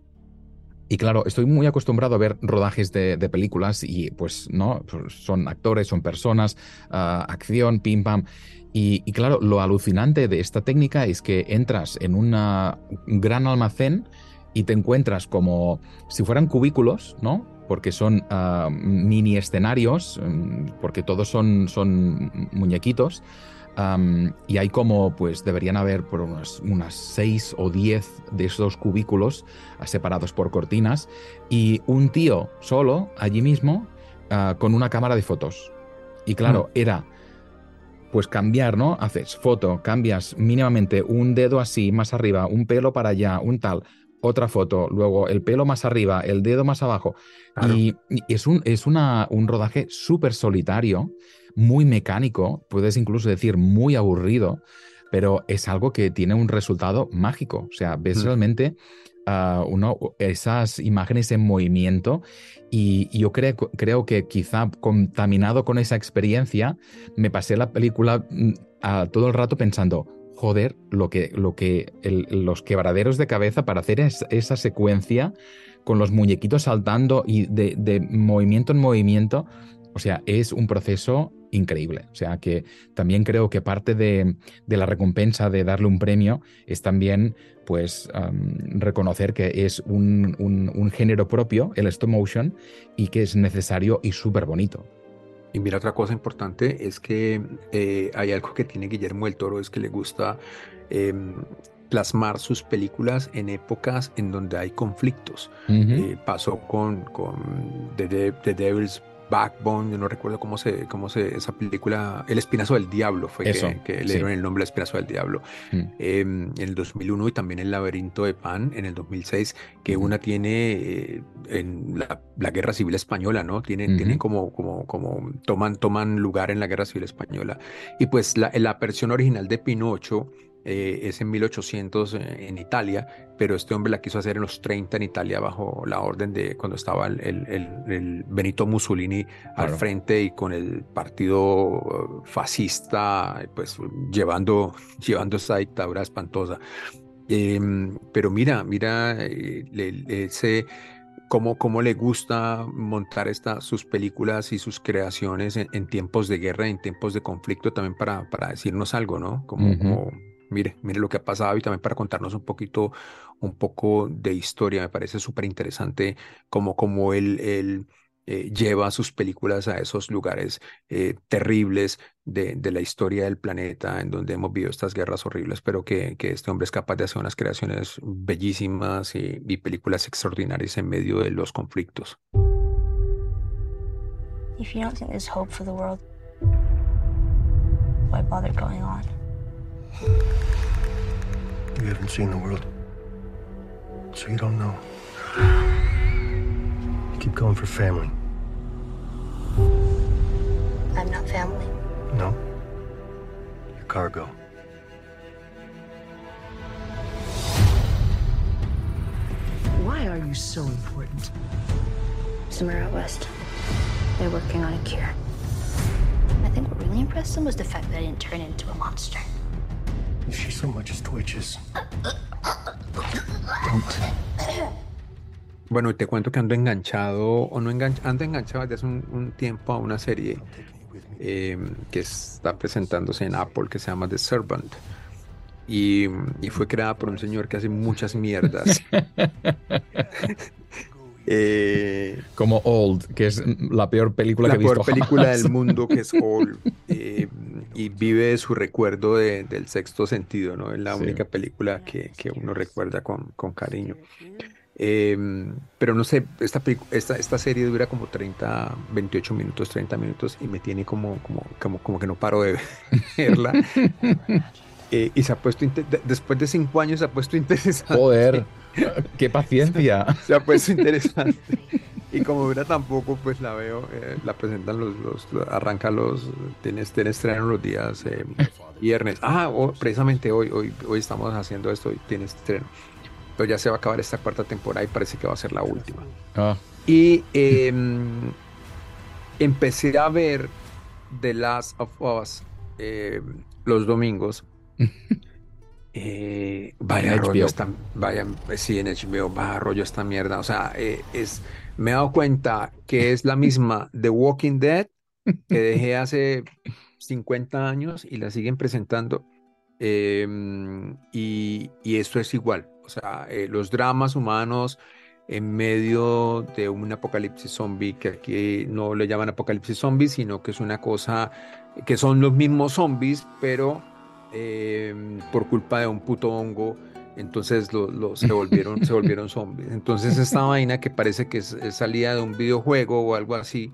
S1: y claro, estoy muy acostumbrado a ver rodajes de, películas y pues no, pues, son actores, son personas, ah, acción, pim pam. Y, claro, lo alucinante de esta técnica es que entras en un gran almacén y te encuentras como si fueran cubículos, ¿no? Porque son ah, mini escenarios, mm, porque todos son, son muñequitos y hay como, pues deberían haber por unas, unas seis o diez de esos cubículos ah, separados por cortinas y un tío solo allí mismo ah, con una cámara de fotos. Y claro, mm. era pues cambiar, ¿no? Haces foto, cambias mínimamente un dedo así, más arriba, un pelo para allá, un tal, otra foto, luego el pelo más arriba, el dedo más abajo. Y, es, un, es una, un rodaje súper solitario muy mecánico, puedes incluso decir muy aburrido, pero es algo que tiene un resultado mágico. O sea, ves mm. realmente ah, uno, esas imágenes en movimiento y, yo creo, creo que quizá contaminado con esa experiencia, me pasé la película mm, todo el rato pensando, joder, lo que, lo que los quebraderos de cabeza para hacer esa secuencia con los muñequitos saltando y de, de movimiento en movimiento. O sea, es un proceso increíble. O sea que también creo que parte de, la recompensa de darle un premio es también pues reconocer que es un, género propio, el stop motion, y que es necesario y súper bonito.
S2: Y mira, otra cosa importante es que eh, hay algo que tiene Guillermo del Toro, es que le gusta em, plasmar sus películas en épocas en donde hay conflictos. Eh, pasó con, con The, The Devil's Backbone, yo no recuerdo cómo se, cómo se, esa película, El Espinazo del Diablo fue que, le dieron el nombre El Espinazo del Diablo, mm. em, en el 2001 y también El Laberinto de Pan en el 2006, que una tiene eh, en la, Guerra Civil Española, ¿no? Tienen, tienen como, como, como, toman, toman lugar en la Guerra Civil Española. Y pues la, la versión original de Pinocho eh, es en 1800 eh, en Italia, pero este hombre la quiso hacer en los 30 en Italia bajo la orden de cuando estaba el, el, Benito Mussolini al frente y con el partido fascista, pues llevando, llevando esa dictadura espantosa. Em, pero mira, mira eh, ese cómo, cómo, le gusta montar esta, sus películas y sus creaciones en, tiempos de guerra, en tiempos de conflicto, también para, para decirnos algo, ¿no? Como, como mire, mire lo que ha pasado y también para contarnos un poquito, un poco de historia. Me parece súper interesante cómo, cómo él, él eh, lleva sus películas a esos lugares eh, terribles de, de, la historia del planeta, en donde hemos vivido estas guerras horribles, pero que, que este hombre es capaz de hacer unas creaciones bellísimas y, y películas extraordinarias en medio de los conflictos. If you don't think there's hope for the world, why bother going on?
S6: You haven't seen the world, so you don't know. You keep going for family.
S5: I'm not family.
S6: No. You're cargo.
S3: Why are you so important?
S5: Somewhere out west. They're working on a cure. I think what really impressed them was the fact that I didn't turn into a monster.
S2: Bueno, te cuento que ando enganchado, o no enganchado, ando enganchado desde hace un, tiempo a una serie eh, que está presentándose en Apple que se llama The Servant. Y, fue creada por un señor que hace muchas mierdas. Eh,
S1: Como Old, que es la peor película
S2: la
S1: que he visto
S2: peor película
S1: jamás.
S2: del mundo que es Old eh, y vive su recuerdo de- del sexto sentido, ¿no? Es la
S1: Sí.
S2: única película que, que uno recuerda con, con cariño. Em, pero no sé, esta, esta, esta serie dura como 30, 28 minutos, 30 minutos y me tiene como, como, como, como que no paro de verla. Eh, y se ha puesto, después de cinco años se ha puesto interesante.
S1: Joder, qué paciencia.
S2: Se ha puesto interesante. Y como mira tampoco, pues la veo, eh, la presentan los, los, arranca los, tiene, tiene estreno los días eh, viernes. Ah, oh, precisamente hoy, hoy, hoy estamos haciendo esto y tiene estreno. Entonces ya se va a acabar esta cuarta temporada y parece que va a ser la última.
S1: Ah,
S2: Y em, empecé a ver The Last of Us em, los domingos. Eh, vaya rollo esta, vaya, sí, en HBO, vaya rollo esta mierda. O sea, eh, es, me he dado cuenta que es la misma The Walking Dead que dejé hace 50 años y la siguen presentando. Em, y, y esto es igual. O sea, eh, los dramas humanos en medio de un apocalipsis zombie, que aquí no le llaman apocalipsis zombie, sino que es una cosa que son los mismos zombies, pero eh, por culpa de un puto hongo, entonces lo, lo- se volvieron, se volvieron zombies. Entonces esta vaina que parece que es, es salida de un videojuego o algo así,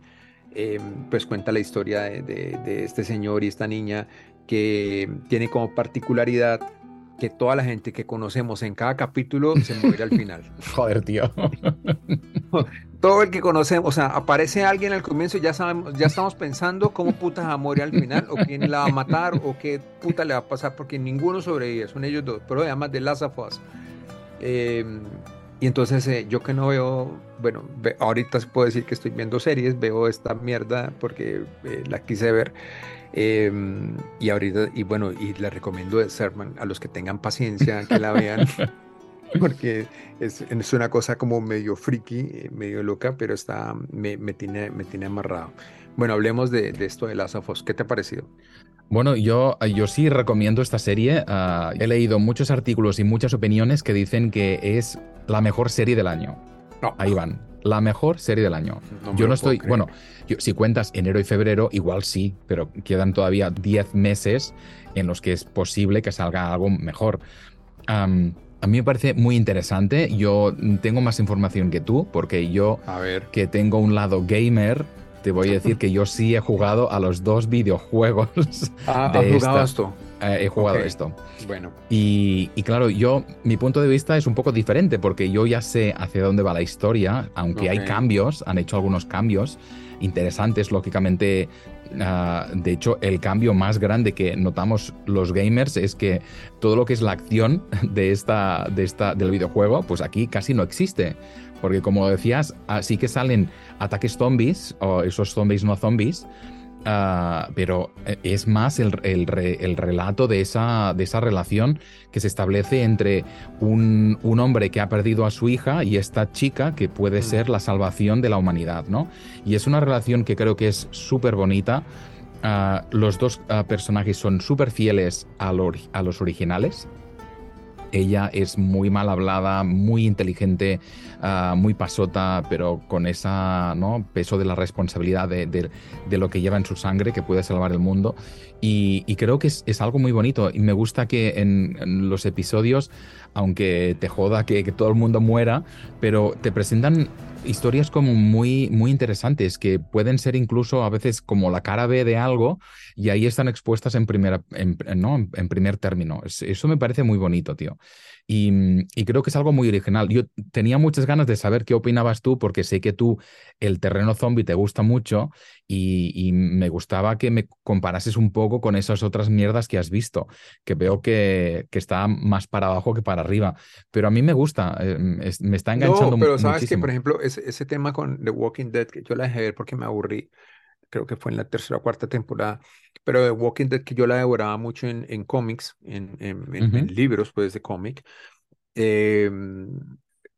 S2: eh, pues cuenta la historia de, de- de este señor y esta niña que tiene como particularidad que toda la gente que conocemos en cada capítulo se muere al final.
S1: joder, tío.
S2: Todo el que conocemos, o sea, aparece alguien al comienzo y ya sabemos, ya estamos pensando cómo puta va a morir al final, o quién la va a matar, o qué puta le va a pasar, porque ninguno sobrevive, son ellos dos, pero además de Last of Us. Eh, y entonces eh, yo que no veo, bueno, ve- ahorita se puedo decir que estoy viendo series, veo esta mierda porque eh, la quise ver. Eh, y ahorita, y bueno, y le recomiendo de Sermon a los que tengan paciencia que la vean. Porque es, es una cosa como medio friki, eh, medio loca, pero está, me, me tiene, me tiene amarrado. Bueno, hablemos de, de esto de Last of Us. ¿Qué te ha parecido?
S1: Bueno, yo, yo sí recomiendo esta serie. ah, he leído muchos artículos y muchas opiniones que dicen que es la mejor serie del año.
S2: No.
S1: Ahí van. La mejor serie del año.
S2: No
S1: yo no estoy.
S2: creer.
S1: Bueno, yo- si cuentas enero y febrero, igual sí, pero quedan todavía 10 meses en los que es posible que salga algo mejor. A mí me parece muy interesante. Yo tengo más información que tú, porque yo
S2: A ver.
S1: que tengo un lado gamer, te voy a decir que yo sí he jugado a los dos videojuegos.
S2: Ah,
S1: de
S2: ¿has jugado esto?
S1: Eh, he jugado
S2: Ok.
S1: esto.
S2: Bueno,
S1: Y, y claro, yo, mi punto de vista es un poco diferente porque yo ya sé hacia dónde va la historia, aunque hay
S2: Ok.
S1: cambios, han hecho algunos cambios interesantes, lógicamente. ah, de hecho, el cambio más grande que notamos los gamers es que todo lo que es la acción de esta, de esta, del videojuego, pues aquí casi no existe. Porque como decías, ah, sí que salen ataques zombies o esos zombies no zombies, Ah, pero eh, es más el, el re- el relato de esa, de esa relación que se establece entre un, un hombre que ha perdido a su hija y esta chica que puede
S2: Mm.
S1: ser la salvación de la humanidad, ¿no? Y es una relación que creo que es súper bonita. Ah, los dos ah, personajes son súper fieles a, lo a los originales. Ella es muy mal hablada, muy inteligente, ah, muy pasota, pero con ese ¿no? peso de la responsabilidad de, lo que lleva en su sangre, que puede salvar el mundo. Y, creo que es, algo muy bonito. Y me gusta que en, los episodios, aunque te joda que, todo el mundo muera, pero te presentan historias como muy, muy interesantes, que pueden ser incluso a veces como la cara B de algo, y ahí están expuestas en, primera, ¿no? en, primer término. Es- eso me parece muy bonito, tío. Y, y creo que es algo muy original. Yo tenía muchas ganas de saber qué opinabas tú, porque sé que tú el terreno zombie te gusta mucho y, y me gustaba que me comparases un poco con esas otras mierdas que has visto, que veo que, que está más para abajo que para arriba. Pero a mí me gusta, eh, es- me está enganchando
S2: no, pero sabes que,
S1: muchísimo.
S2: por ejemplo, ese, ese tema con The Walking Dead, que yo la dejé ver porque me aburrí, creo que fue en la tercera o cuarta temporada, pero The Walking Dead que yo la devoraba mucho en, en cómics, en, en- en- en
S1: Ujú.
S2: libros, pues, de cómic, eh,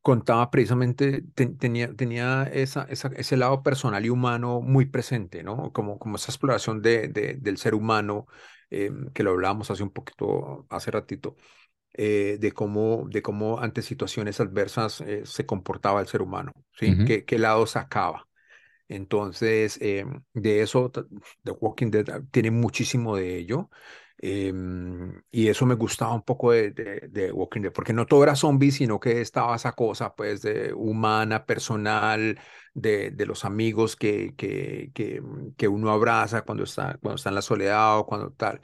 S2: contaba precisamente, ten- tenía, tenía esa, esa- ese lado personal y humano muy presente, ¿no? Como, como esa exploración de, de- del ser humano, eh, que lo hablábamos hace un poquito, hace ratito. eh, de, cómo, de cómo ante situaciones adversas eh, se comportaba el ser humano, ¿sí?
S1: Ujú.
S2: ¿Qué, qué lado sacaba? Entonces, eh, de eso, The Walking Dead ah, tiene muchísimo de ello. em, y eso me gustaba un poco de, de, Walking Dead, porque no todo era zombie, sino que estaba esa cosa, pues, de humana, personal, de, los amigos que, que, que, que uno abraza cuando está, cuando está en la soledad o cuando tal.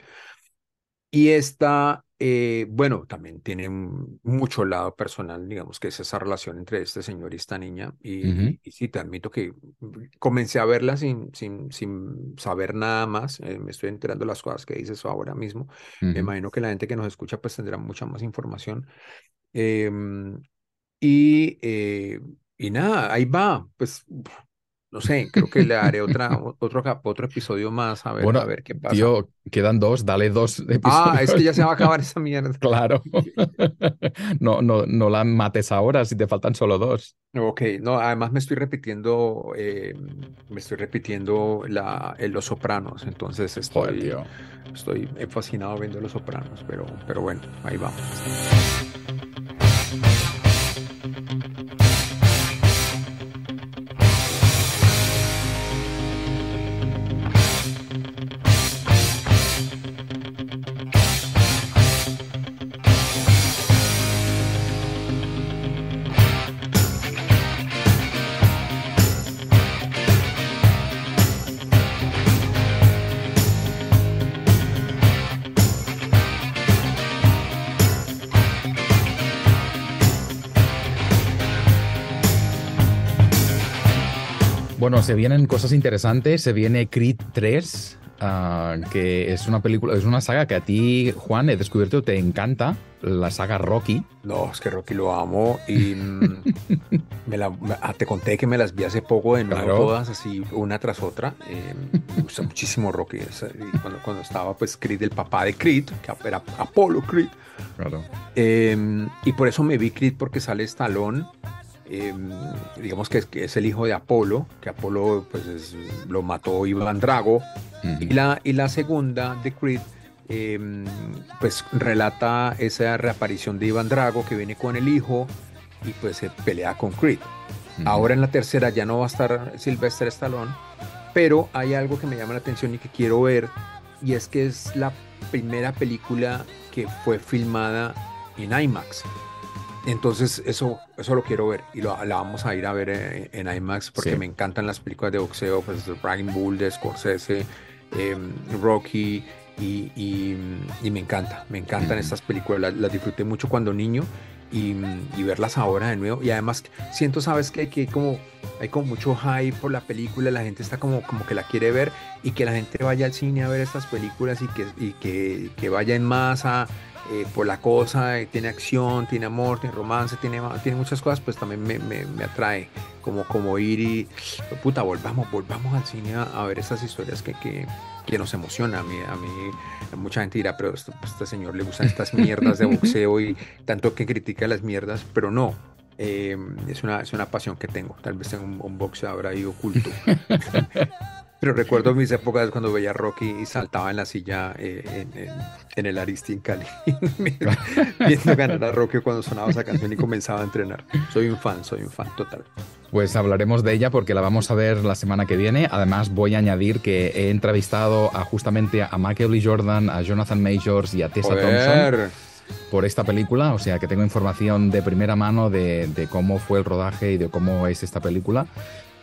S2: Y esta, eh, bueno, también tiene mucho lado personal, digamos, que es esa relación entre este señor y esta niña. Y,
S1: Ujú.
S2: y- y sí, te admito que comencé a verla sin, sin, sin saber nada más. eh, me estoy enterando de las cosas que dices ahora mismo. Me
S1: Ujú.
S2: imagino que la gente que nos escucha pues tendrá mucha más información. Em, y, eh, y nada, ahí va. Pues no sé, creo que le haré otra, otro, otro episodio más a ver,
S1: Bueno,
S2: a ver qué pasa.
S1: tío, quedan dos, dale dos
S2: Ah, es que ya
S1: episodios.
S2: se va a acabar esa mierda.
S1: Claro. No, no, no la mates ahora si te faltan solo dos.
S2: Ok, no, además me estoy repitiendo, eh, me estoy repitiendo la, eh, Los Sopranos, entonces
S1: Joder,
S2: estoy,
S1: tío.
S2: estoy fascinado viendo Los Sopranos, pero, pero bueno, ahí vamos.
S1: Se vienen cosas interesantes. Se viene Creed 3, ah, que es una película, es una saga que a ti, Juan, he descubierto te encanta, la saga Rocky.
S2: No, es que Rocky lo amo y mm, me la, ah, te conté que me las vi hace poco de nuevo
S1: Claro.
S2: todas así una tras otra. eh, me gusta muchísimo Rocky. cuando, cuando estaba pues Creed, el papá de Creed, que era Apolo Creed.
S1: Claro.
S2: Eh, y por eso me vi Creed porque sale Stallone. Eh, digamos que es, que es el hijo de Apolo, que Apolo pues es- lo mató Iván Drago. Y la, y la segunda de Creed, eh, pues relata esa reaparición de Iván Drago que viene con el hijo y pues se pelea con Creed. Ahora en la tercera ya no va a estar Sylvester Stallone, pero hay algo que me llama la atención y que quiero ver, y es que es la primera película que fue filmada en IMAX. Entonces eso, eso lo quiero ver y lo, la vamos a ir a ver eh, en, IMAX porque
S1: Sí.
S2: me encantan las películas de boxeo, pues Raging Bull de Scorsese, eh, Rocky y, y- y me encanta, me encantan estas películas, las, las disfruté mucho cuando niño y, y verlas ahora de nuevo. Y además siento, sabes que, que como hay como mucho hype por la película, la gente está como, como que la quiere ver y que la gente vaya al cine a ver estas películas y que, y que, que vaya en masa eh, por la cosa, eh, tiene acción, tiene amor, tiene romance, tiene, tiene muchas cosas, pues también me, me, me atrae como, como ir y, puta, volvamos, volvamos al cine a, a ver estas historias que, que, que nos emocionan. A mí, a mí, mucha gente dirá, pero esto, pues, este señor le gustan estas mierdas de boxeo y tanto que critica las mierdas, pero no. eh, es, una, es una pasión que tengo. Tal vez tengo un, un boxeador ahí oculto. Pero recuerdo mis épocas cuando veía a Rocky y saltaba en la silla eh, en, en- en el Aristi en Cali, viendo ganar a Rocky cuando sonaba esa canción y comenzaba a entrenar. Soy un fan, soy un fan total.
S1: Pues hablaremos de ella porque la vamos a ver la semana que viene. Además, voy a añadir que he entrevistado a justamente a Michael B. Jordan, a Jonathan Majors y a Tessa Thompson
S2: Joder.
S1: por esta película. O sea que tengo información de primera mano de, de cómo fue el rodaje y de cómo es esta película.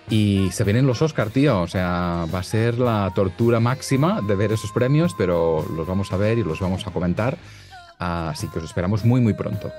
S1: Y se vienen los Oscar, tío. O sea, va a ser la tortura máxima de ver esos premios, pero los vamos a ver y los vamos a comentar. Así que os esperamos muy, muy pronto.